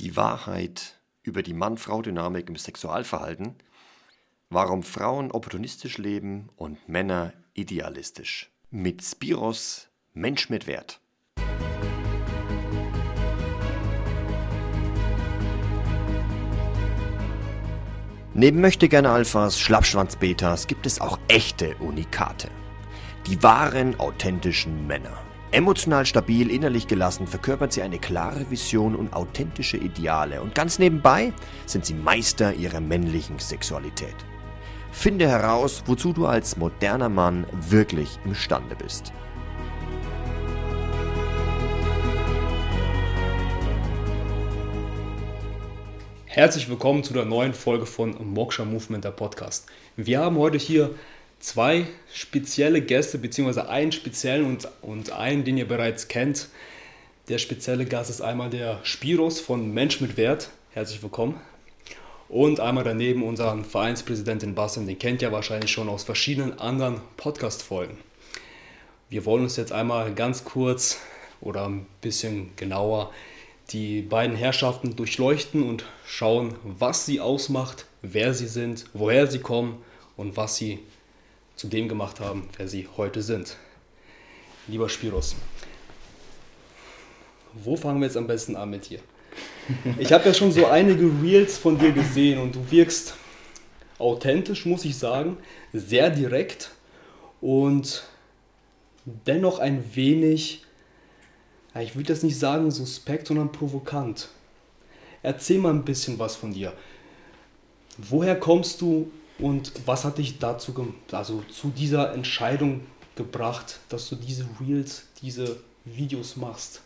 Die Wahrheit über die Mann-Frau-Dynamik im Sexualverhalten, warum Frauen opportunistisch leben und Männer idealistisch. Mit Spiros Mensch mit Wert. Neben möchtegerne Alphas, Schlappschwanz-Betas gibt es auch echte Unikate. Die wahren, authentischen Männer. Emotional stabil, innerlich gelassen verkörpert sie eine klare Vision und authentische Ideale und ganz nebenbei sind sie Meister ihrer männlichen Sexualität. Finde heraus, wozu du als moderner Mann wirklich imstande bist. Herzlich willkommen zu der neuen Folge von Moksha Movement, der Podcast. Wir haben heute hier zwei spezielle Gäste, beziehungsweise einen speziellen und, und einen, den ihr bereits kennt. Der spezielle Gast ist einmal der Spiros von Mensch mit Wert. Herzlich willkommen. Und einmal daneben unseren Vereinspräsidentin Bastian, den kennt ihr wahrscheinlich schon aus verschiedenen anderen Podcast-Folgen. Wir wollen uns jetzt einmal ganz kurz oder ein bisschen genauer die beiden Herrschaften durchleuchten und schauen, was sie ausmacht, wer sie sind, woher sie kommen und was sie zu dem gemacht haben, wer sie heute sind. Lieber Spiros, wo fangen wir jetzt am besten an mit dir? Ich habe ja schon so einige Reels von dir gesehen und du wirkst authentisch, muss ich sagen, sehr direkt und dennoch ein wenig, ich würde das nicht sagen suspekt, sondern provokant. Erzähl mal ein bisschen was von dir. Woher kommst du? Und was hat dich dazu, also zu dieser Entscheidung gebracht, dass du diese Reels, diese Videos machst?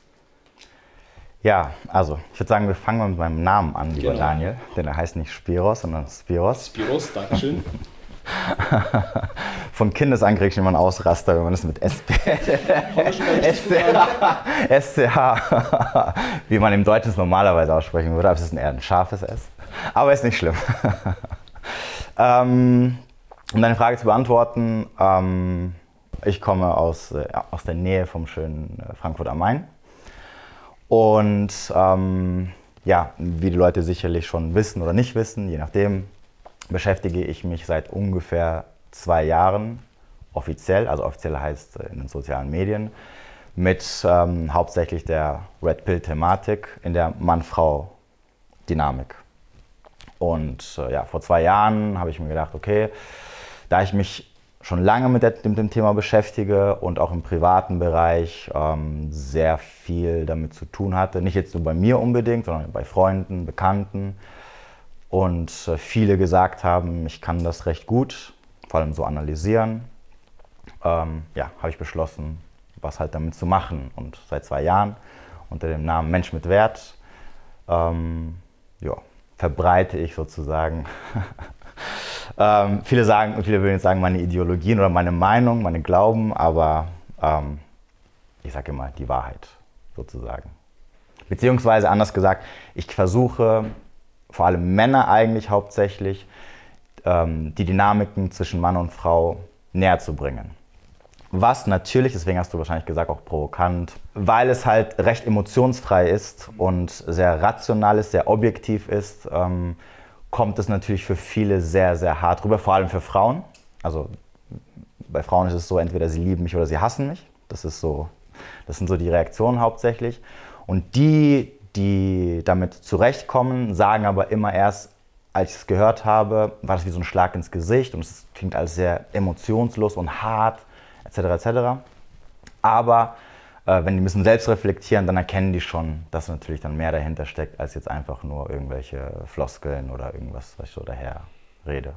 Ja, also ich würde sagen, wir fangen mal mit meinem Namen an, lieber genau. Daniel. Denn er heißt nicht Spiros, sondern Spiros. Spiros, Dankeschön. Von Kindesan kriege ich immer einen Ausraster, wenn man das mit SP, SCH, wie man im Deutschen normalerweise aussprechen würde, aber es ist eher ein scharfes S. Aber ist nicht schlimm. Ähm, um deine Frage zu beantworten, ähm, ich komme aus, äh, aus der Nähe vom schönen äh, Frankfurt am Main. Und ähm, ja, wie die Leute sicherlich schon wissen oder nicht wissen, je nachdem, beschäftige ich mich seit ungefähr zwei Jahren offiziell, also offiziell heißt äh, in den sozialen Medien, mit ähm, hauptsächlich der Red Pill-Thematik in der Mann-Frau-Dynamik. Und äh, ja, vor zwei Jahren habe ich mir gedacht, okay, da ich mich schon lange mit, der, mit, dem Thema beschäftige und auch im privaten Bereich ähm, sehr viel damit zu tun hatte, nicht jetzt nur bei mir unbedingt, sondern bei Freunden, Bekannten. Und äh, viele gesagt haben, ich kann das recht gut, vor allem so analysieren, ähm, ja, habe ich beschlossen, was halt damit zu machen. Und seit zwei Jahren unter dem Namen Mensch mit Wert. Ähm, ja, verbreite ich sozusagen. ähm, viele sagen, viele würden jetzt sagen, meine Ideologien oder meine Meinung, meine Glauben, aber ähm, ich sage immer die Wahrheit sozusagen. Beziehungsweise anders gesagt, ich versuche vor allem Männer eigentlich hauptsächlich ähm, die Dynamiken zwischen Mann und Frau näher zu bringen. Was natürlich, deswegen hast du wahrscheinlich gesagt, auch provokant, weil es halt recht emotionsfrei ist und sehr rational ist, sehr objektiv ist, ähm, kommt es natürlich für viele sehr, sehr hart rüber, vor allem für Frauen. Also bei Frauen ist es so, entweder sie lieben mich oder sie hassen mich. Das ist so, das sind so die Reaktionen hauptsächlich. Und die, die damit zurechtkommen, sagen aber immer erst, als ich es gehört habe, war das wie so ein Schlag ins Gesicht und es klingt alles sehr emotionslos und hart etc. etc. Aber äh, wenn die bisschen selbst reflektieren, dann erkennen die schon, dass natürlich dann mehr dahinter steckt, als jetzt einfach nur irgendwelche Floskeln oder irgendwas, was ich so daher rede.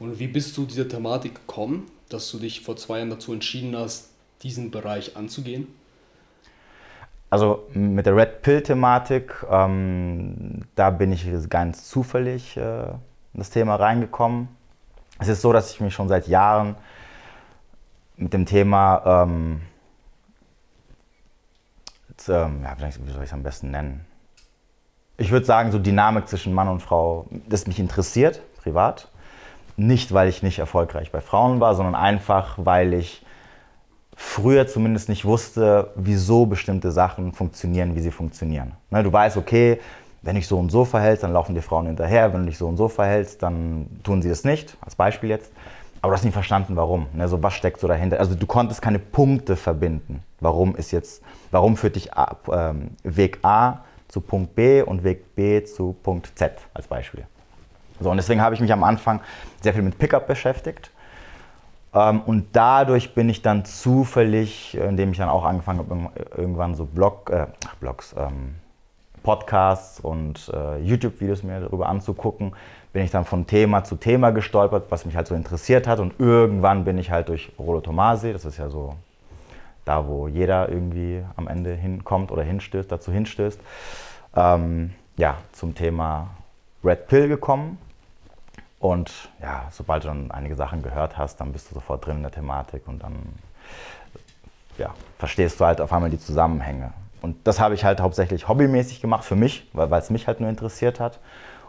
Und wie bist du dieser Thematik gekommen, dass du dich vor zwei Jahren dazu entschieden hast, diesen Bereich anzugehen? Also mit der Red Pill-Thematik, ähm, da bin ich ganz zufällig äh, in das Thema reingekommen. Es ist so, dass ich mich schon seit Jahren mit dem Thema, ähm, jetzt, ähm, ja, wie soll ich es am besten nennen? Ich würde sagen, so Dynamik zwischen Mann und Frau, das mich interessiert, privat. Nicht, weil ich nicht erfolgreich bei Frauen war, sondern einfach, weil ich früher zumindest nicht wusste, wieso bestimmte Sachen funktionieren, wie sie funktionieren. Ne, du weißt, okay, wenn ich so und so verhältst, dann laufen die Frauen hinterher, wenn du dich so und so verhältst, dann tun sie das nicht, als Beispiel jetzt. Aber du hast nicht verstanden, warum. Ne? So, was steckt so dahinter? Also du konntest keine Punkte verbinden. Warum ist jetzt, warum führt dich ab, ähm, Weg A zu Punkt B und Weg B zu Punkt Z als Beispiel. So, und deswegen habe ich mich am Anfang sehr viel mit Pickup beschäftigt. Ähm, und dadurch bin ich dann zufällig, indem ich dann auch angefangen habe, irgendwann so Blog, äh, Blogs, ähm, Podcasts und äh, YouTube-Videos mir darüber anzugucken, bin ich dann von Thema zu Thema gestolpert, was mich halt so interessiert hat. Und irgendwann bin ich halt durch Rolo Tomasi, das ist ja so da, wo jeder irgendwie am Ende hinkommt oder hinstößt, dazu hinstößt, ähm, ja, zum Thema Red Pill gekommen. Und ja, sobald du dann einige Sachen gehört hast, dann bist du sofort drin in der Thematik und dann ja, verstehst du halt auf einmal die Zusammenhänge. Und das habe ich halt hauptsächlich hobbymäßig gemacht für mich, weil es mich halt nur interessiert hat.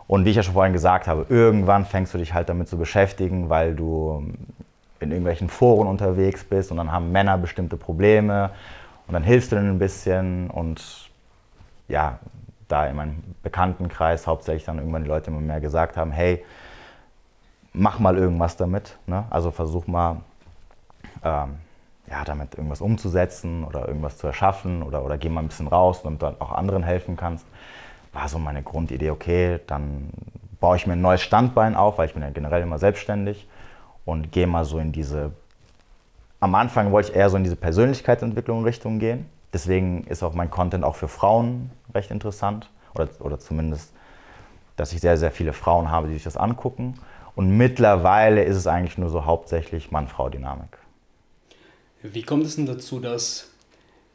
Und wie ich ja schon vorhin gesagt habe, irgendwann fängst du dich halt damit zu beschäftigen, weil du in irgendwelchen Foren unterwegs bist und dann haben Männer bestimmte Probleme und dann hilfst du denen ein bisschen und ja, da in meinem Bekanntenkreis hauptsächlich dann irgendwann die Leute immer mehr gesagt haben, hey, mach mal irgendwas damit. Ne? Also versuch mal ähm, ja, damit irgendwas umzusetzen oder irgendwas zu erschaffen oder, oder geh mal ein bisschen raus, damit du dann auch anderen helfen kannst. War so meine Grundidee, okay, dann baue ich mir ein neues Standbein auf, weil ich bin ja generell immer selbstständig und gehe mal so in diese, am Anfang wollte ich eher so in diese Persönlichkeitsentwicklung Richtung gehen. Deswegen ist auch mein Content auch für Frauen recht interessant oder, oder zumindest, dass ich sehr, sehr viele Frauen habe, die sich das angucken. Und mittlerweile ist es eigentlich nur so hauptsächlich Mann-Frau-Dynamik. Wie kommt es denn dazu, dass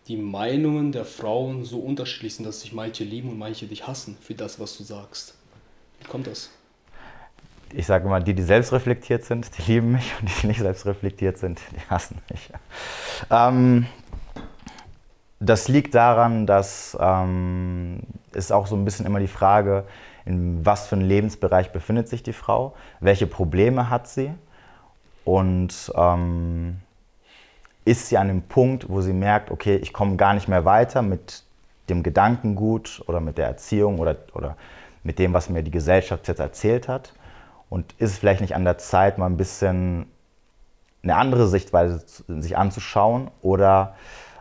die Meinungen der Frauen so unterschiedlich sind, dass sich manche lieben und manche dich hassen für das, was du sagst? Wie kommt das? Ich sage immer, die, die selbst reflektiert sind, die lieben mich und die, die nicht selbst reflektiert sind, die hassen mich. Ähm, das liegt daran, dass ähm, es auch so ein bisschen immer die Frage, in was für einem Lebensbereich befindet sich die Frau, welche Probleme hat sie und ähm, ist sie an dem Punkt, wo sie merkt, okay, ich komme gar nicht mehr weiter mit dem Gedankengut oder mit der Erziehung oder, oder mit dem, was mir die Gesellschaft jetzt erzählt hat. Und ist es vielleicht nicht an der Zeit, mal ein bisschen eine andere Sichtweise sich anzuschauen oder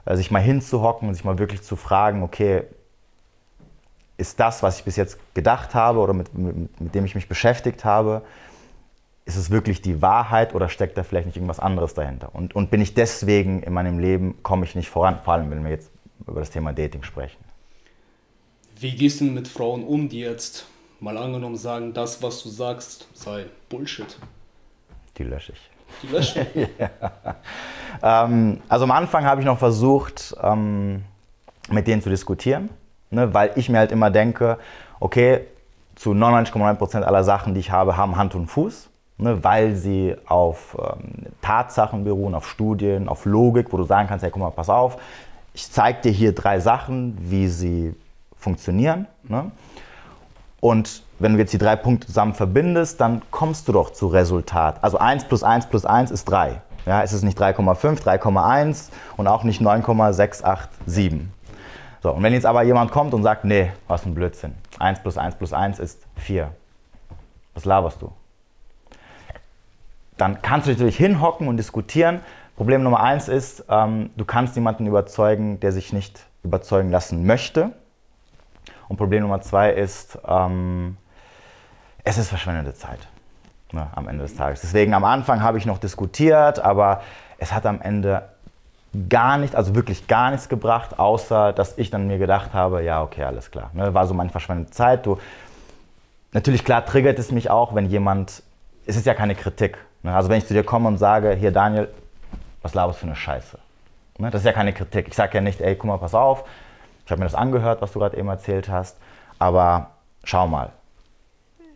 äh, sich mal hinzuhocken und sich mal wirklich zu fragen, okay, ist das, was ich bis jetzt gedacht habe oder mit, mit, mit, dem ich mich beschäftigt habe, ist es wirklich die Wahrheit oder steckt da vielleicht nicht irgendwas anderes dahinter? Und, und bin ich deswegen in meinem Leben, komme ich nicht voran, vor allem wenn wir jetzt über das Thema Dating sprechen. Wie gehst du mit Frauen um, die jetzt mal angenommen sagen, das, was du sagst, sei Bullshit? Die lösche ich. Die lösche ich? ja. ähm, also am Anfang habe ich noch versucht, ähm, mit denen zu diskutieren Ne? Weil ich mir halt immer denke, okay, zu 99,9% aller Sachen, die ich habe, haben Hand und Fuß. Ne, weil sie auf ähm, Tatsachen beruhen, auf Studien, auf Logik, wo du sagen kannst, hey, guck mal, pass auf, ich zeige dir hier drei Sachen, wie sie funktionieren. Ne? Und wenn du jetzt die drei Punkte zusammen verbindest, dann kommst du doch zu Resultat. Also 1 plus 1 plus 1 ist 3. Ja, es ist nicht 3,5, 3,1 und auch nicht 9,687. So, und wenn jetzt aber jemand kommt und sagt, nee, was ein Blödsinn. 1 plus 1 plus 1 ist 4. Was laberst du? Dann kannst du natürlich hinhocken und diskutieren. Problem Nummer 1 ist, ähm, du kannst niemanden überzeugen, der sich nicht überzeugen lassen möchte. Und Problem Nummer 2 ist, ähm, es ist verschwendete Zeit ne, am Ende des Tages. Deswegen am Anfang habe ich noch diskutiert, aber es hat am Ende gar nicht, also wirklich gar nichts gebracht, außer dass ich dann mir gedacht habe, ja, okay, alles klar. Ne, war so meine verschwendete Zeit. Du, natürlich, klar, triggert es mich auch, wenn jemand, es ist ja keine Kritik. Ne? Also wenn ich zu dir komme und sage, hier Daniel, was laberst du für eine Scheiße? Ne? Das ist ja keine Kritik. Ich sage ja nicht, ey, guck mal, pass auf, ich habe mir das angehört, was du gerade eben erzählt hast, aber schau mal,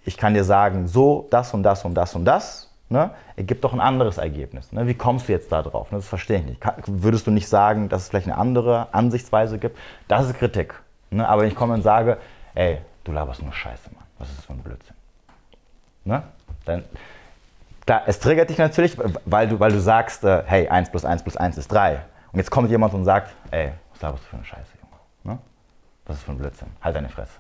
ich kann dir sagen, so, das und das und das und das ne, ergibt doch ein anderes Ergebnis. Ne? Wie kommst du jetzt da drauf? Ne? Das verstehe ich nicht. würdest du nicht sagen, dass es vielleicht eine andere Ansichtsweise gibt? Das ist Kritik. Ne? Aber wenn ich komme und sage, ey, du laberst nur Scheiße, Mann. Was ist das für ein Blödsinn? Ne? Dann, klar, es triggert dich natürlich, weil du, weil du sagst, äh, hey, 1 plus 1 plus 1 ist 3. Und jetzt kommt jemand und sagt, ey, was laberst du für eine Scheiße, Junge? Ne? Was ist für ein Blödsinn? Halt deine Fresse.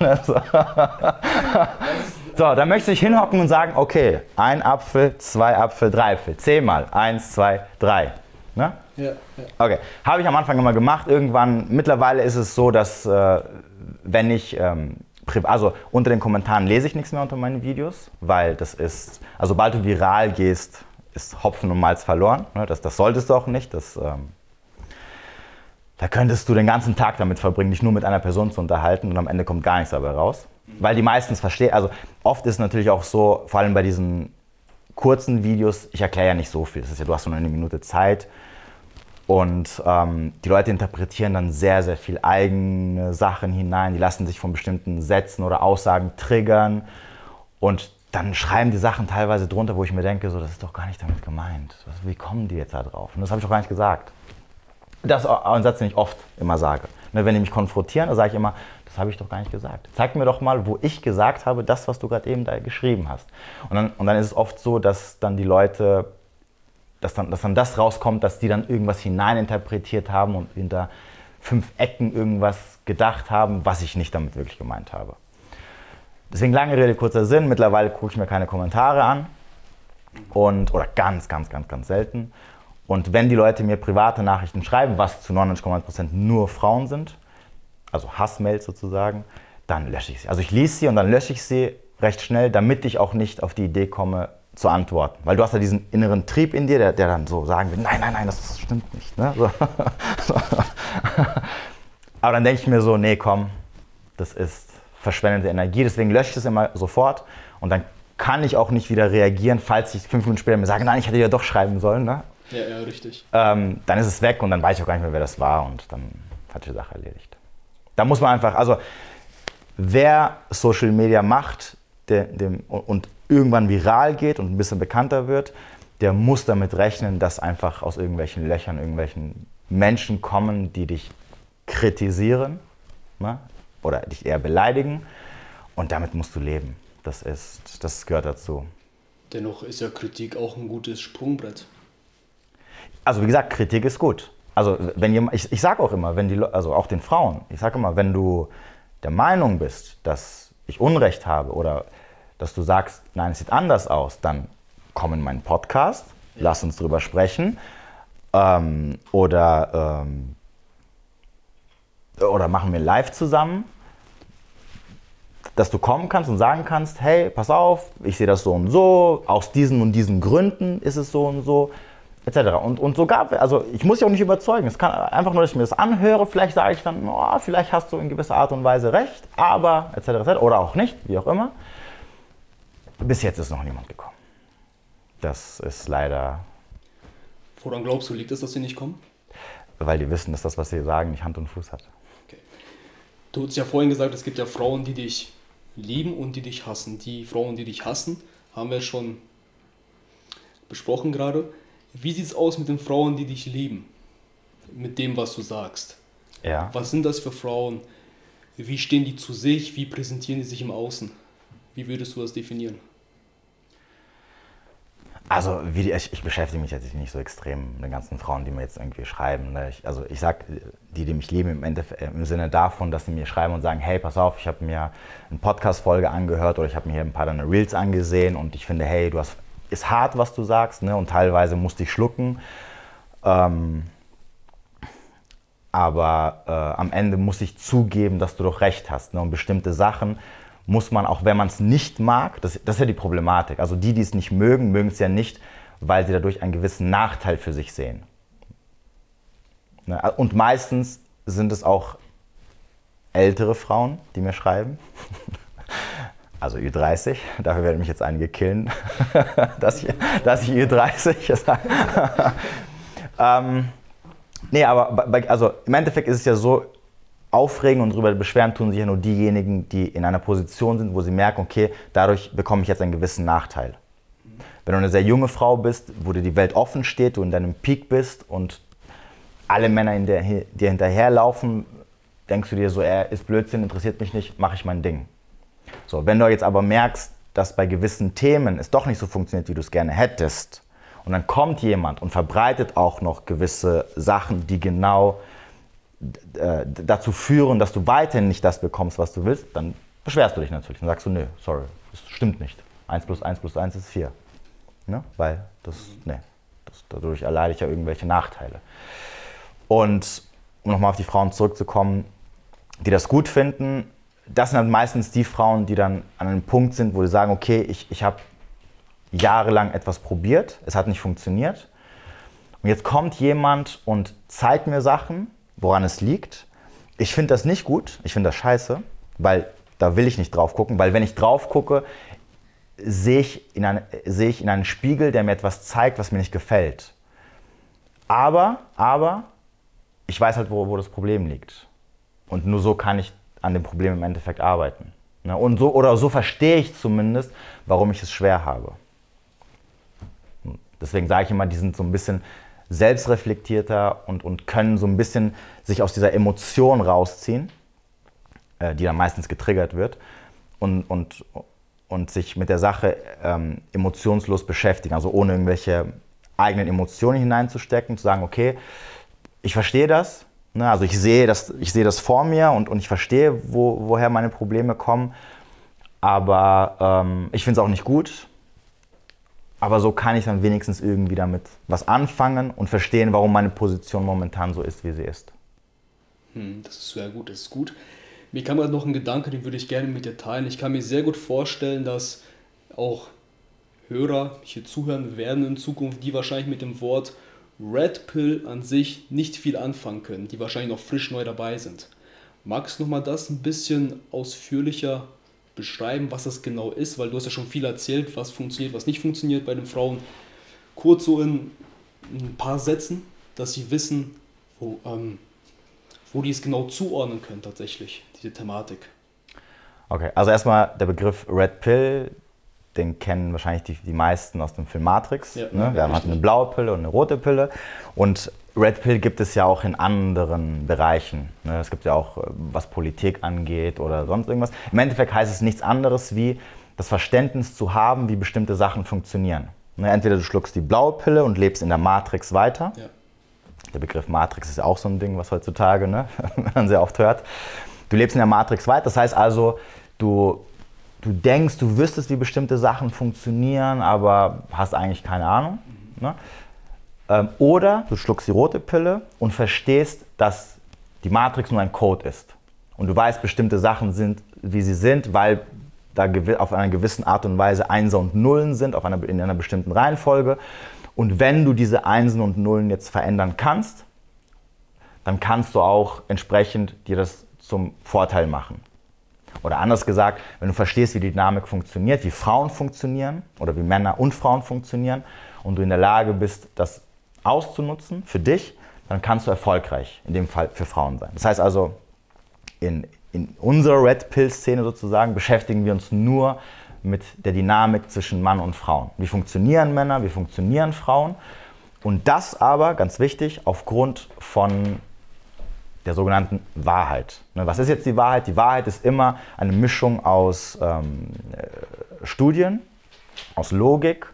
so, dann möchte ich hinhocken und sagen, okay, ein Apfel, zwei Apfel, drei Apfel. Zehnmal. Eins, zwei, drei. Ne? Ja, ja. Okay, habe ich am Anfang immer gemacht. Irgendwann, mittlerweile ist es so, dass äh, wenn ich, ähm, also unter den Kommentaren lese ich nichts mehr unter meinen Videos, weil das ist, also sobald du viral gehst, ist Hopfen und Malz verloren. Ne? Das, das solltest du auch nicht. Das, ähm, da könntest du den ganzen Tag damit verbringen, dich nur mit einer Person zu unterhalten und am Ende kommt gar nichts dabei raus. Weil die meistens verstehen, also oft ist es natürlich auch so, vor allem bei diesen kurzen Videos, ich erkläre ja nicht so viel, das ist ja, du hast nur eine Minute Zeit und ähm, die Leute interpretieren dann sehr, sehr viel eigene Sachen hinein, die lassen sich von bestimmten Sätzen oder Aussagen triggern und dann schreiben die Sachen teilweise drunter, wo ich mir denke, so, das ist doch gar nicht damit gemeint. Wie kommen die jetzt da drauf? Und das habe ich doch gar nicht gesagt. Das ist ein Satz, den ich oft immer sage. Ne, wenn die mich konfrontieren, dann sage ich immer, das habe ich doch gar nicht gesagt. Zeig mir doch mal, wo ich gesagt habe, das, was du gerade eben da geschrieben hast. Und dann, und dann ist es oft so, dass dann die Leute, dass dann, dass dann das rauskommt, dass die dann irgendwas hineininterpretiert haben und hinter fünf Ecken irgendwas gedacht haben, was ich nicht damit wirklich gemeint habe. Deswegen lange Rede, kurzer Sinn. Mittlerweile gucke ich mir keine Kommentare an. Und, oder ganz, ganz, ganz, ganz selten. Und wenn die Leute mir private Nachrichten schreiben, was zu 99,9% nur Frauen sind, also Hassmails sozusagen, dann lösche ich sie. Also ich lese sie und dann lösche ich sie recht schnell, damit ich auch nicht auf die Idee komme, zu antworten. Weil du hast ja diesen inneren Trieb in dir, der, der dann so sagen will, nein, nein, nein, das, das stimmt nicht. Ne? So. Aber dann denke ich mir so, nee, komm, das ist verschwendete Energie. Deswegen lösche ich es immer sofort und dann kann ich auch nicht wieder reagieren, falls ich fünf Minuten später mir sage, nein, ich hätte ja doch schreiben sollen. Ne? Ja, ja, richtig. Ähm, dann ist es weg und dann weiß ich auch gar nicht mehr, wer das war und dann hat die Sache erledigt. Da muss man einfach, also wer Social Media macht der, dem, und irgendwann viral geht und ein bisschen bekannter wird, der muss damit rechnen, dass einfach aus irgendwelchen Löchern irgendwelchen Menschen kommen, die dich kritisieren ne? oder dich eher beleidigen und damit musst du leben. Das, ist, das gehört dazu. Dennoch ist ja Kritik auch ein gutes Sprungbrett also wie gesagt, Kritik ist gut. Also wenn jemand, ich, ich sage auch immer, wenn die, also auch den Frauen, ich sage immer, wenn du der Meinung bist, dass ich Unrecht habe oder dass du sagst, nein, es sieht anders aus, dann komm in meinen Podcast, lass uns drüber sprechen. Ähm, oder, ähm, oder machen wir live zusammen, dass du kommen kannst und sagen kannst, hey, pass auf, ich sehe das so und so, aus diesen und diesen Gründen ist es so und so etc. Und, und sogar, also ich muss dich auch nicht überzeugen. Es kann einfach nur, dass ich mir das anhöre, vielleicht sage ich dann, oh, vielleicht hast du in gewisser Art und Weise recht, aber etc. etc. oder auch nicht, wie auch immer. Bis jetzt ist noch niemand gekommen. Das ist leider. Woran glaubst du, liegt es, dass sie nicht kommen? Weil die wissen, dass das, was sie sagen, nicht Hand und Fuß hat. Okay. Du hast ja vorhin gesagt, es gibt ja Frauen, die dich lieben und die dich hassen. Die Frauen, die dich hassen, haben wir schon besprochen gerade. Wie sieht es aus mit den Frauen, die dich lieben? Mit dem, was du sagst. Ja. Was sind das für Frauen? Wie stehen die zu sich? Wie präsentieren die sich im Außen? Wie würdest du das definieren? Also die, ich, ich, beschäftige mich jetzt nicht so extrem mit den ganzen Frauen, die mir jetzt irgendwie schreiben. Ne? Ich, also ich sag, die, die mich lieben, im, Endeffekt, im Sinne davon, dass sie mir schreiben und sagen, hey, pass auf, ich habe mir eine Podcast-Folge angehört oder ich habe mir hier ein paar deine Reels angesehen und ich finde, hey, du hast ist hart, was du sagst, ne? und teilweise musste ich schlucken. Ähm, aber äh, am Ende muss ich zugeben, dass du doch recht hast. Ne? Und bestimmte Sachen muss man, auch wenn man es nicht mag, das, das ist ja die Problematik. Also die, die es nicht mögen, mögen es ja nicht, weil sie dadurch einen gewissen Nachteil für sich sehen. Ne? Und meistens sind es auch ältere Frauen, die mir schreiben. also Ü30, dafür werden mich jetzt einige killen, dass, ich, dass ich Ü30 sage. ähm, nee, aber bei, also im Endeffekt ist es ja so, aufregen und darüber beschweren tun sich ja nur diejenigen, die in einer Position sind, wo sie merken, okay, dadurch bekomme ich jetzt einen gewissen Nachteil. Wenn du eine sehr junge Frau bist, wo dir die Welt offen steht, du in deinem Peak bist und alle Männer in der, dir hinterherlaufen, denkst du dir so, er ist Blödsinn, interessiert mich nicht, mache ich mein Ding. So, wenn du jetzt aber merkst, dass bei gewissen Themen es doch nicht so funktioniert, wie du es gerne hättest, und dann kommt jemand und verbreitet auch noch gewisse Sachen, die genau dazu führen, dass du weiterhin nicht das bekommst, was du willst, dann beschwerst du dich natürlich. Dann sagst du, nee, sorry, das stimmt nicht. 1 plus 1 plus 1 ist 4. Ne? Weil das, nee, das, dadurch erleide ich ja irgendwelche Nachteile. Und um nochmal auf die Frauen zurückzukommen, die das gut finden, das sind halt meistens die Frauen, die dann an einem Punkt sind, wo sie sagen, okay, ich, ich habe jahrelang etwas probiert, es hat nicht funktioniert. Und jetzt kommt jemand und zeigt mir Sachen, woran es liegt. Ich finde das nicht gut, ich finde das scheiße, weil da will ich nicht drauf gucken, weil wenn ich drauf gucke, sehe ich, in sehe ich in einen Spiegel, der mir etwas zeigt, was mir nicht gefällt. Aber, aber, ich weiß halt, wo, wo das Problem liegt. Und nur so kann ich an dem Problem im Endeffekt arbeiten. Ne? Und so, oder so verstehe ich zumindest, warum ich es schwer habe. Deswegen sage ich immer, die sind so ein bisschen selbstreflektierter und, und können so ein bisschen sich aus dieser Emotion rausziehen, äh, die dann meistens getriggert wird, und, und, und sich mit der Sache ähm, emotionslos beschäftigen, also ohne irgendwelche eigenen Emotionen hineinzustecken, zu sagen, okay, ich verstehe das, ne, also ich sehe das, ich sehe das vor mir und, und ich verstehe, wo, woher meine Probleme kommen, aber ähm, ich finde es auch nicht gut aber so kann ich dann wenigstens irgendwie damit was anfangen und verstehen, warum meine Position momentan so ist, wie sie ist. Hm, das ist sehr gut, das ist gut. Mir kam gerade noch ein Gedanke, den würde ich gerne mit dir teilen. Ich kann mir sehr gut vorstellen, dass auch Hörer hier zuhören werden in Zukunft, die wahrscheinlich mit dem Wort Red Pill an sich nicht viel anfangen können, die wahrscheinlich noch frisch neu dabei sind. Magst du nochmal das ein bisschen ausführlicher beschreiben, was das genau ist, weil du hast ja schon viel erzählt, was funktioniert, was nicht funktioniert bei den Frauen. Kurz so in ein paar Sätzen, dass sie wissen, wo, ähm, wo die es genau zuordnen können tatsächlich, diese Thematik. Okay, also erstmal der Begriff Red Pill, den kennen wahrscheinlich die, die meisten aus dem Film Matrix. Ja, ne? Wir haben eine blaue Pille und eine rote Pille. Und Red Pill gibt es ja auch in anderen Bereichen. Ne? Es gibt ja auch, äh, was Politik angeht oder sonst irgendwas. Im Endeffekt heißt es nichts anderes wie das Verständnis zu haben, wie bestimmte Sachen funktionieren. Ne? Entweder du schluckst die blaue Pille und lebst in der Matrix weiter. Ja. Der Begriff Matrix ist ja auch so ein Ding, was heutzutage ne? man sehr oft hört. Du lebst in der Matrix weiter. Das heißt also, du du denkst, du wüsstest, wie bestimmte Sachen funktionieren, aber hast eigentlich keine Ahnung. Ne? Ähm, oder du schluckst die rote Pille und verstehst, dass die Matrix nur ein Code ist. Und du weißt, bestimmte Sachen sind, wie sie sind, weil da auf einer gewissen Art und Weise Einser und Nullen sind, auf einer, in einer bestimmten Reihenfolge. Und wenn du diese Einsen und Nullen jetzt verändern kannst, dann kannst du auch entsprechend dir das zum Vorteil machen. Oder anders gesagt, wenn du verstehst, wie die Dynamik funktioniert, wie Frauen funktionieren oder wie Männer und Frauen funktionieren und du in der Lage bist, das auszunutzen für dich, dann kannst du erfolgreich in dem Fall für Frauen sein. Das heißt also, in, in unserer Red Pill-Szene sozusagen beschäftigen wir uns nur mit der Dynamik zwischen Mann und Frauen. Wie funktionieren Männer, wie funktionieren Frauen? Und das aber, ganz wichtig, aufgrund von der sogenannten Wahrheit. Ne, was ist jetzt die Wahrheit? Die Wahrheit ist immer eine Mischung aus ähm, äh, Studien, aus Logik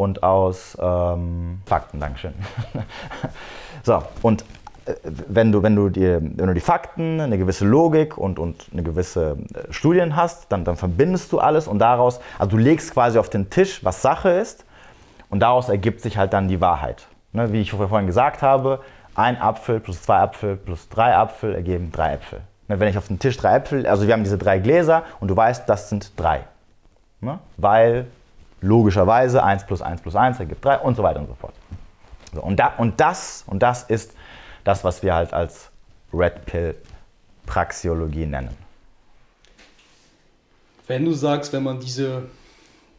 und aus ähm, Fakten. Dankeschön. so, und äh, wenn du, wenn, du die, wenn du die Fakten, eine gewisse Logik und, und eine gewisse äh, Studien hast, dann, dann verbindest du alles und daraus, also du legst quasi auf den Tisch, was Sache ist und daraus ergibt sich halt dann die Wahrheit. Ne, wie ich vorhin gesagt habe, ein Apfel plus zwei Apfel plus drei Apfel ergeben drei Äpfel. Ne, wenn ich auf den Tisch drei Äpfel, also wir haben diese drei Gläser und du weißt, das sind drei. Ne? Weil logischerweise 1 plus 1 plus 1 ergibt 3 und so weiter und so fort. So, und, da, und, das, und das ist das, was wir halt als Red Pill Praxiologie nennen. Wenn du sagst, wenn man diese,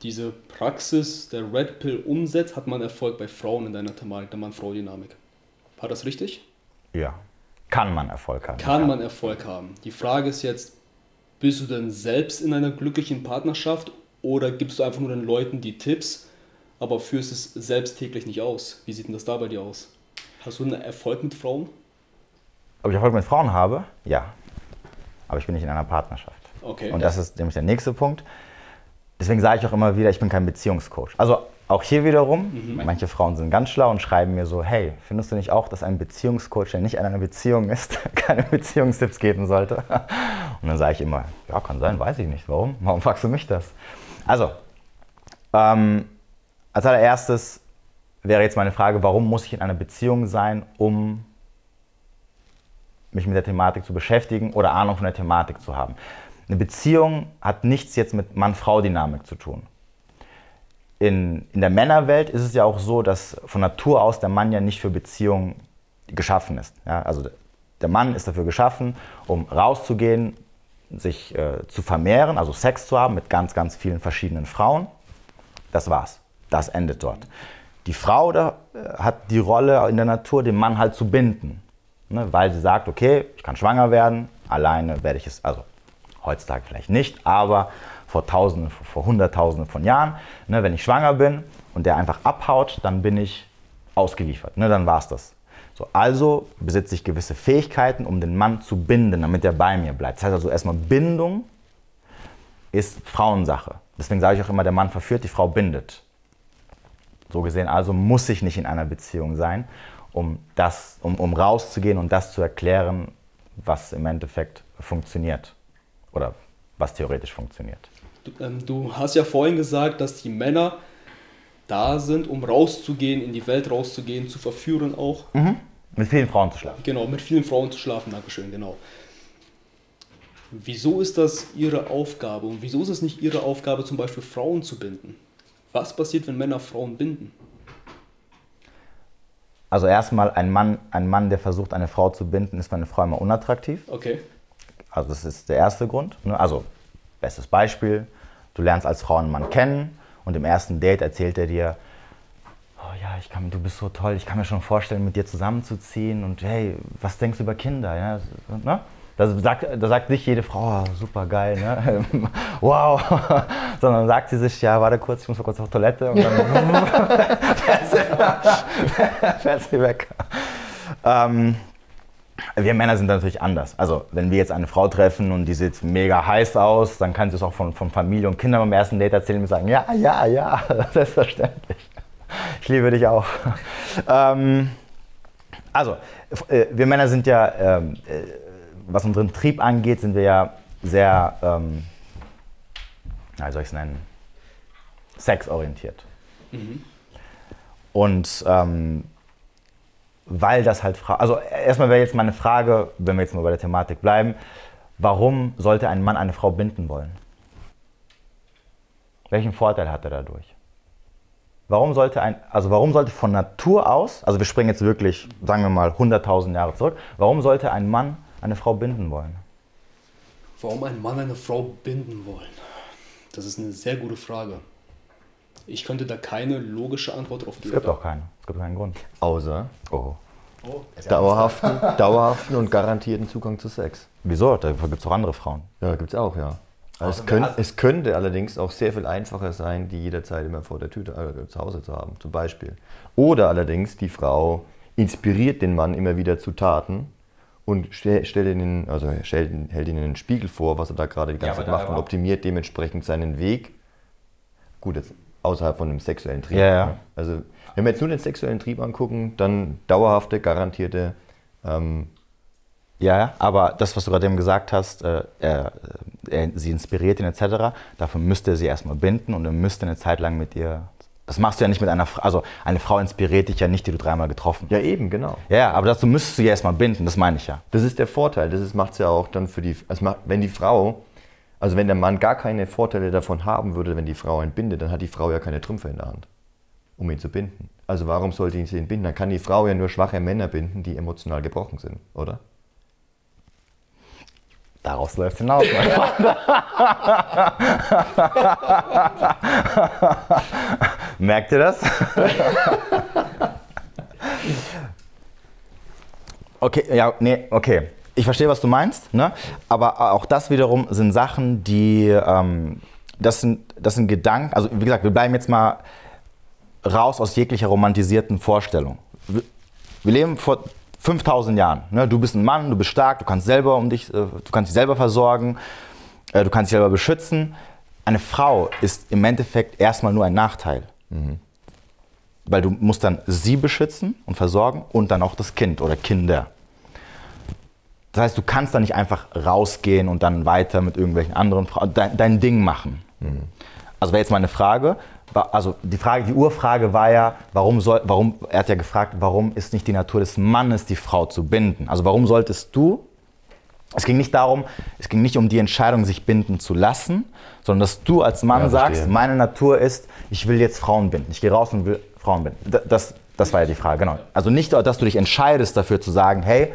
diese Praxis der Red Pill umsetzt, hat man Erfolg bei Frauen in deiner Thematik, der Mann-Frau-Dynamik. War das richtig? Ja. Kann man Erfolg haben. Kann ja. man Erfolg haben. Die Frage ist jetzt, bist du denn selbst in einer glücklichen Partnerschaft oder gibst du einfach nur den Leuten die Tipps, aber führst es selbst täglich nicht aus? Wie sieht denn das da bei dir aus? Hast du einen Erfolg mit Frauen? Ob ich Erfolg mit Frauen habe? Ja. Aber ich bin nicht in einer Partnerschaft. Okay. Und das ist nämlich der nächste Punkt. Deswegen sage ich auch immer wieder, ich bin kein Beziehungscoach. Also auch hier wiederum, manche Frauen sind ganz schlau und schreiben mir so, hey, findest du nicht auch, dass ein Beziehungscoach, der nicht in einer Beziehung ist, keine Beziehungstipps geben sollte? Und dann sage ich immer, ja, kann sein, weiß ich nicht. Warum? Warum fragst du mich das? Also, ähm, als allererstes wäre jetzt meine Frage, warum muss ich in einer Beziehung sein, um mich mit der Thematik zu beschäftigen oder Ahnung von der Thematik zu haben? Eine Beziehung hat nichts jetzt mit Mann-Frau-Dynamik zu tun. In, in der Männerwelt ist es ja auch so, dass von Natur aus der Mann ja nicht für Beziehungen geschaffen ist. Ja, also der Mann ist dafür geschaffen, um rauszugehen, sich äh, zu vermehren, also Sex zu haben mit ganz, ganz vielen verschiedenen Frauen. Das war's. Das endet dort. Die Frau da, äh, hat die Rolle in der Natur, den Mann halt zu binden. Ne, weil sie sagt, okay, ich kann schwanger werden, alleine werde ich es, also heutzutage vielleicht nicht, aber vor Tausenden, vor Hunderttausenden von Jahren, ne, wenn ich schwanger bin und der einfach abhaut, dann bin ich ausgeliefert. Ne, dann war's das. So, also besitze ich gewisse Fähigkeiten, um den Mann zu binden, damit er bei mir bleibt. Das heißt also erstmal, Bindung ist Frauensache. Deswegen sage ich auch immer, der Mann verführt, die Frau bindet. So gesehen, also muss ich nicht in einer Beziehung sein, um, das, um, um rauszugehen und das zu erklären, was im Endeffekt funktioniert oder was theoretisch funktioniert. Du, ähm, du hast ja vorhin gesagt, dass die Männer da sind, um rauszugehen, in die Welt rauszugehen, zu verführen auch. Mit vielen Frauen zu schlafen. Genau, mit vielen Frauen zu schlafen, Dankeschön, genau. Wieso ist das ihre Aufgabe und wieso ist es nicht ihre Aufgabe, zum Beispiel Frauen zu binden? Was passiert, wenn Männer Frauen binden? Also erstmal ein Mann, ein Mann, der versucht, eine Frau zu binden, ist für eine Frau immer unattraktiv. Okay. Also das ist der erste Grund. ne? Also bestes Beispiel, du lernst als Frau einen Mann kennen und im ersten Date erzählt er dir, oh ja, ich kann, du bist so toll, ich kann mir schon vorstellen, mit dir zusammenzuziehen und hey, was denkst du über Kinder? Ja, ne? Da sagt, da sagt nicht jede Frau, oh, super geil, ne? wow, sondern sagt sie sich, ja, warte kurz, ich muss mal kurz auf Toilette und dann fährt sie weg. Ähm, wir Männer sind natürlich anders. Also, wenn wir jetzt eine Frau treffen und die sieht mega heiß aus, dann kann sie es auch von, von Familie und Kindern beim ersten Date erzählen und sagen: Ja, ja, ja, selbstverständlich. Ich liebe dich auch. Ähm, also, äh, wir Männer sind ja, ähm, äh, was unseren Trieb angeht, sind wir ja sehr, ähm, wie soll ich es nennen, sexorientiert. Und ähm, weil das halt, Fra also erstmal wäre jetzt meine Frage, wenn wir jetzt mal bei der Thematik bleiben, warum sollte ein Mann eine Frau binden wollen? Welchen Vorteil hat er dadurch? Warum sollte ein, also warum sollte von Natur aus, also wir springen jetzt wirklich, sagen wir mal 100.000 Jahre zurück, warum sollte ein Mann eine Frau binden wollen? Warum ein Mann eine Frau binden wollen? Das ist eine sehr gute Frage. Ich könnte da keine logische Antwort drauf Es geben. gibt auch keinen, es gibt keinen Grund. Außer Oh. dauerhaften, dauerhaften und garantierten Zugang zu Sex. Wieso? Dafür gibt es auch andere Frauen. Ja, gibt es auch, ja. Also es, Außer könnt, wer hat- es könnte allerdings auch sehr viel einfacher sein, die jederzeit immer vor der Tüte äh, zu Hause zu haben, zum Beispiel. Oder allerdings die Frau inspiriert den Mann immer wieder zu Taten und stell, stellt ihn, also hält ihn in den Spiegel vor, was er da gerade die ganze aber Zeit macht und optimiert dementsprechend seinen Weg. Gut, jetzt außerhalb von dem sexuellen Trieb. Ja, ja. ne? Also wenn wir jetzt nur den sexuellen Trieb angucken, dann dauerhafte, garantierte ähm, Ja, aber das, was du gerade eben gesagt hast, äh, er, er, sie inspiriert ihn etc., dafür müsste er sie erstmal binden und er müsste eine Zeit lang mit ihr. Das machst du ja nicht mit einer Frau. Also eine Frau inspiriert dich ja nicht, die du dreimal getroffen hast. ja eben, genau. Ja, aber dazu müsstest du ja erstmal binden, das meine ich ja. Das ist der Vorteil. Das macht es ja auch dann für die. Also macht, wenn die Frau, also wenn der Mann gar keine Vorteile davon haben würde, wenn die Frau ihn bindet, dann hat die Frau ja keine Trümpfe in der Hand, um ihn zu binden. Also warum sollte sie ihn binden? Dann kann die Frau ja nur schwache Männer binden, die emotional gebrochen sind, oder? Daraus läuft hinaus, mein Freund. Merkt ihr das? okay, ja, nee, okay. Ich verstehe, was du meinst, ne? aber auch das wiederum sind Sachen, die, ähm, das, sind, das sind Gedanken, also wie gesagt, wir bleiben jetzt mal raus aus jeglicher romantisierten Vorstellung. Wir leben vor 5000 Jahren. Ne? Du bist ein Mann, du bist stark, du kannst selber um dich, äh, du kannst dich selber versorgen, äh, du kannst dich selber beschützen. Eine Frau ist im Endeffekt erstmal nur ein Nachteil. weil du musst dann sie beschützen und versorgen und dann auch das Kind oder Kinder. Das heißt, du kannst dann nicht einfach rausgehen und dann weiter mit irgendwelchen anderen Frauen dein, dein Ding machen. Mhm. Also wäre jetzt meine Frage, also die Frage, die Urfrage war ja, warum soll, warum, er hat ja gefragt, warum ist nicht die Natur des Mannes, die Frau zu binden? Also warum solltest du, es ging nicht darum, es ging nicht um die Entscheidung, sich binden zu lassen, sondern dass du als Mann ja, sagst, meine Natur ist, ich will jetzt Frauen binden. Ich gehe raus und will Frauen binden. Das, das war ja die Frage, genau. Also nicht, dass du dich entscheidest dafür zu sagen, hey,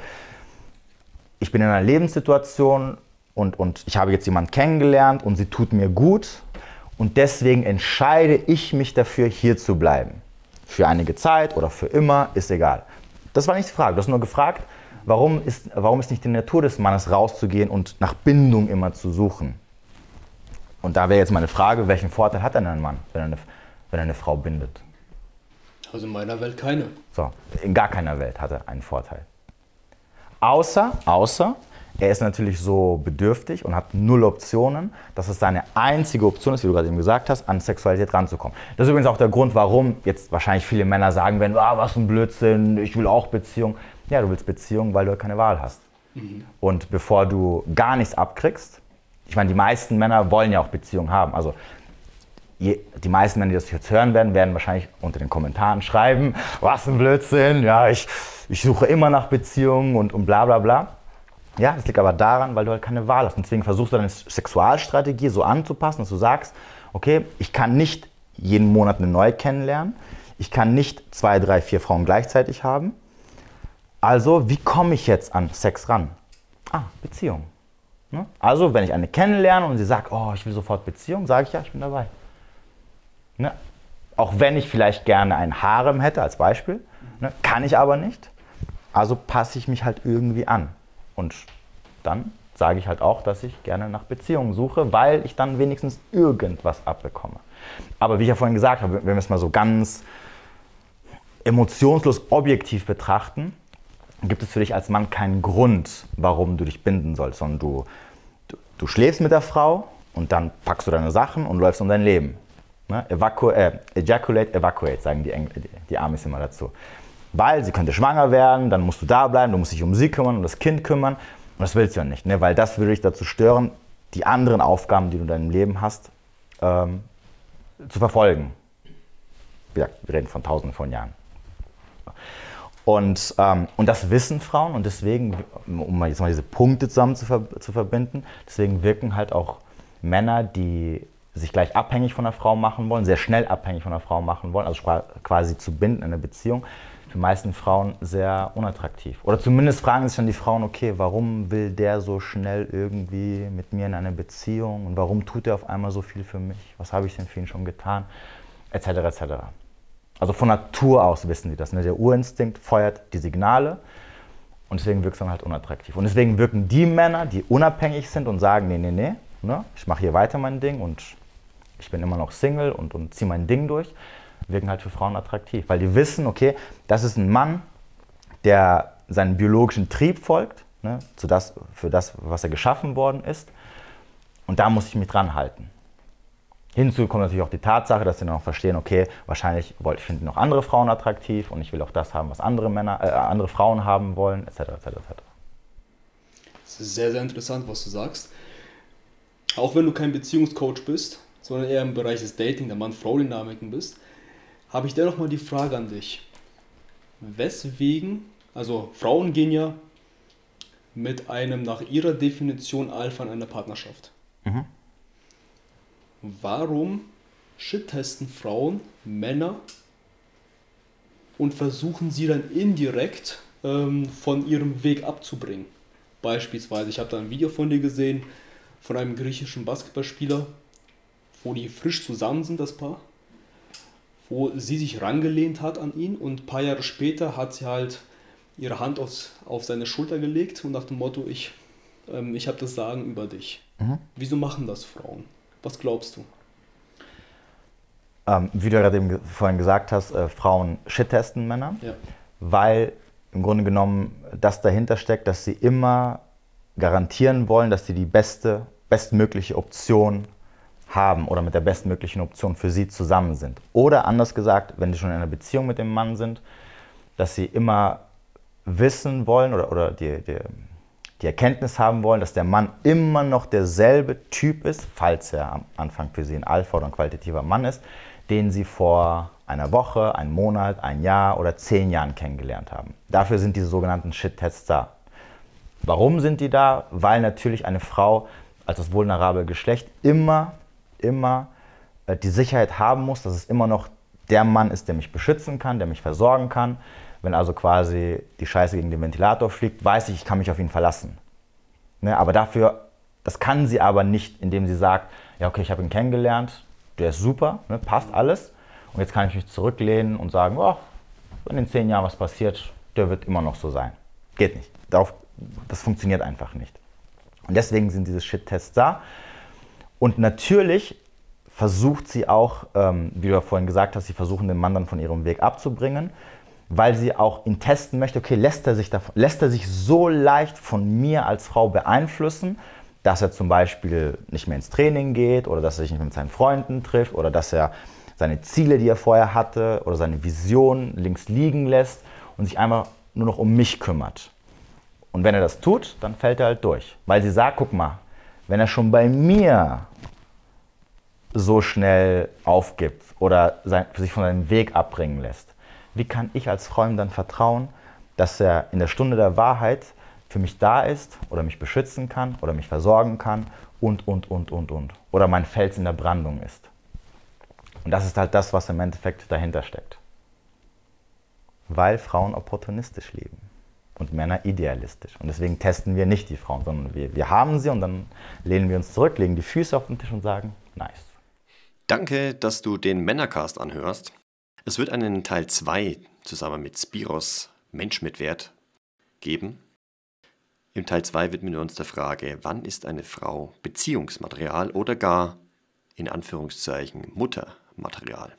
ich bin in einer Lebenssituation und, und ich habe jetzt jemanden kennengelernt und sie tut mir gut und deswegen entscheide ich mich dafür, hier zu bleiben. Für einige Zeit oder für immer, ist egal. Das war nicht die Frage. Du hast nur gefragt, warum ist, warum ist nicht die Natur des Mannes rauszugehen und nach Bindung immer zu suchen? Und da wäre jetzt meine Frage, welchen Vorteil hat denn ein Mann, wenn er eine, wenn er eine Frau bindet? Also in meiner Welt keine. So, in gar keiner Welt hat er einen Vorteil. Außer, außer, er ist natürlich so bedürftig und hat null Optionen, dass es seine einzige Option ist, wie du gerade eben gesagt hast, an Sexualität ranzukommen. Das ist übrigens auch der Grund, warum jetzt wahrscheinlich viele Männer sagen werden, ah, was ein Blödsinn, ich will auch Beziehung. Ja, du willst Beziehung, weil du keine Wahl hast. Mhm. Und bevor du gar nichts abkriegst, ich meine, die meisten Männer wollen ja auch Beziehung haben. Also die meisten Männer, die das jetzt hören werden, werden wahrscheinlich unter den Kommentaren schreiben, was ein Blödsinn, ja, ich, ich suche immer nach Beziehungen und, und bla bla bla. Ja, das liegt aber daran, weil du halt keine Wahl hast. Und deswegen versuchst du deine Sexualstrategie so anzupassen, dass du sagst, okay, ich kann nicht jeden Monat eine neue kennenlernen. Ich kann nicht zwei, drei, vier Frauen gleichzeitig haben. Also, wie komme ich jetzt an Sex ran? Ah, Beziehung. Ne? Also, wenn ich eine kennenlerne und sie sagt, oh, ich will sofort Beziehung, sage ich ja, ich bin dabei. Ne? Auch wenn ich vielleicht gerne ein Harem hätte, als Beispiel, ne? kann ich aber nicht. Also passe ich mich halt irgendwie an. Und dann sage ich halt auch, dass ich gerne nach Beziehungen suche, weil ich dann wenigstens irgendwas abbekomme. Aber wie ich ja vorhin gesagt habe, wenn wir es mal so ganz emotionslos objektiv betrachten, gibt es für dich als Mann keinen Grund, warum du dich binden sollst, sondern du, du, du schläfst mit der Frau und dann packst du deine Sachen und läufst um dein Leben. Ne? Evacu äh, ejaculate, evacuate, sagen die, Engl die, die Amis immer dazu weil sie könnte schwanger werden, dann musst du da bleiben, du musst dich um sie kümmern, um das Kind kümmern. Und das willst du ja nicht, ne? weil das würde dich dazu stören, die anderen Aufgaben, die du in deinem Leben hast, ähm, zu verfolgen. Ja, wir reden von tausenden von Jahren. Und, ähm, und das wissen Frauen und deswegen, um jetzt mal diese Punkte zusammen zu, ver zu verbinden, deswegen wirken halt auch Männer, die sich gleich abhängig von einer Frau machen wollen, sehr schnell abhängig von einer Frau machen wollen, also quasi zu binden in einer Beziehung, für meisten Frauen sehr unattraktiv. Oder zumindest fragen sich dann die Frauen, okay, warum will der so schnell irgendwie mit mir in eine Beziehung und warum tut er auf einmal so viel für mich? Was habe ich denn für ihn schon getan? Etc. etc. Also von Natur aus wissen die das. Ne? Der Urinstinkt feuert die Signale und deswegen wirkt es dann halt unattraktiv. Und deswegen wirken die Männer, die unabhängig sind und sagen, nee, nee, nee, ne? ich mache hier weiter mein Ding und ich bin immer noch Single und, und ziehe mein Ding durch, wirken halt für Frauen attraktiv, weil die wissen, okay, das ist ein Mann, der seinen biologischen Trieb folgt, ne, zu das, für das, was er geschaffen worden ist. Und da muss ich mich dran halten. Hinzu kommt natürlich auch die Tatsache, dass sie dann auch verstehen, okay, wahrscheinlich finden noch andere Frauen attraktiv und ich will auch das haben, was andere Männer, äh, andere Frauen haben wollen, etc. etc. etc. Das ist sehr, sehr interessant, was du sagst. Auch wenn du kein Beziehungscoach bist, sondern eher im Bereich des Dating, der Mann-Frau-Dynamiken bist, habe ich dennoch mal die Frage an dich. Weswegen, also Frauen gehen ja mit einem nach ihrer Definition Alpha in einer Partnerschaft. Mhm. Warum shit-testen Frauen Männer und versuchen sie dann indirekt ähm, von ihrem Weg abzubringen? Beispielsweise, ich habe da ein Video von dir gesehen, von einem griechischen Basketballspieler, wo die frisch zusammen sind, das Paar wo sie sich rangelehnt hat an ihn und ein paar Jahre später hat sie halt ihre Hand aufs, auf seine Schulter gelegt und nach dem Motto, ich, ähm, ich habe das Sagen über dich. Mhm. Wieso machen das Frauen? Was glaubst du? Ähm, wie du gerade eben vorhin gesagt hast, äh, Frauen shit-testen Männer, ja. weil im Grunde genommen das dahinter steckt, dass sie immer garantieren wollen, dass sie die beste, bestmögliche Option haben oder mit der bestmöglichen Option für sie zusammen sind. Oder anders gesagt, wenn sie schon in einer Beziehung mit dem Mann sind, dass sie immer wissen wollen oder, oder die, die, die Erkenntnis haben wollen, dass der Mann immer noch derselbe Typ ist, falls er am Anfang für sie ein Alpha oder ein qualitativer Mann ist, den sie vor einer Woche, einem Monat, ein Jahr oder zehn Jahren kennengelernt haben. Dafür sind diese sogenannten Shit-Tests da. Warum sind die da? Weil natürlich eine Frau als das vulnerable Geschlecht immer, immer äh, die Sicherheit haben muss, dass es immer noch der Mann ist, der mich beschützen kann, der mich versorgen kann. Wenn also quasi die Scheiße gegen den Ventilator fliegt, weiß ich, ich kann mich auf ihn verlassen. Ne? Aber dafür, das kann sie aber nicht, indem sie sagt, ja okay, ich habe ihn kennengelernt, der ist super, ne? passt alles. Und jetzt kann ich mich zurücklehnen und sagen, oh, wenn in zehn Jahren was passiert, der wird immer noch so sein. Geht nicht. Darauf, das funktioniert einfach nicht. Und deswegen sind diese Shit-Tests da. Und natürlich versucht sie auch, ähm, wie du ja vorhin gesagt hast, sie versuchen den Mann dann von ihrem Weg abzubringen, weil sie auch ihn testen möchte, okay, lässt er sich, davon, lässt er sich so leicht von mir als Frau beeinflussen, dass er zum Beispiel nicht mehr ins Training geht oder dass er sich nicht mehr mit seinen Freunden trifft oder dass er seine Ziele, die er vorher hatte oder seine Vision links liegen lässt und sich einfach nur noch um mich kümmert. Und wenn er das tut, dann fällt er halt durch. Weil sie sagt, guck mal, wenn er schon bei mir so schnell aufgibt oder sein, sich von seinem Weg abbringen lässt, wie kann ich als Frau ihm dann vertrauen, dass er in der Stunde der Wahrheit für mich da ist oder mich beschützen kann oder mich versorgen kann und, und, und, und, und. Oder mein Fels in der Brandung ist. Und das ist halt das, was im Endeffekt dahinter steckt. Weil Frauen opportunistisch leben und Männer idealistisch. Und deswegen testen wir nicht die Frauen, sondern wir, wir haben sie und dann lehnen wir uns zurück, legen die Füße auf den Tisch und sagen, nice. Danke, dass du den Männercast anhörst. Es wird einen Teil 2 zusammen mit Spiros Mensch mit Wert geben. Im Teil 2 widmen wir uns der Frage, wann ist eine Frau Beziehungsmaterial oder gar in Anführungszeichen Muttermaterial.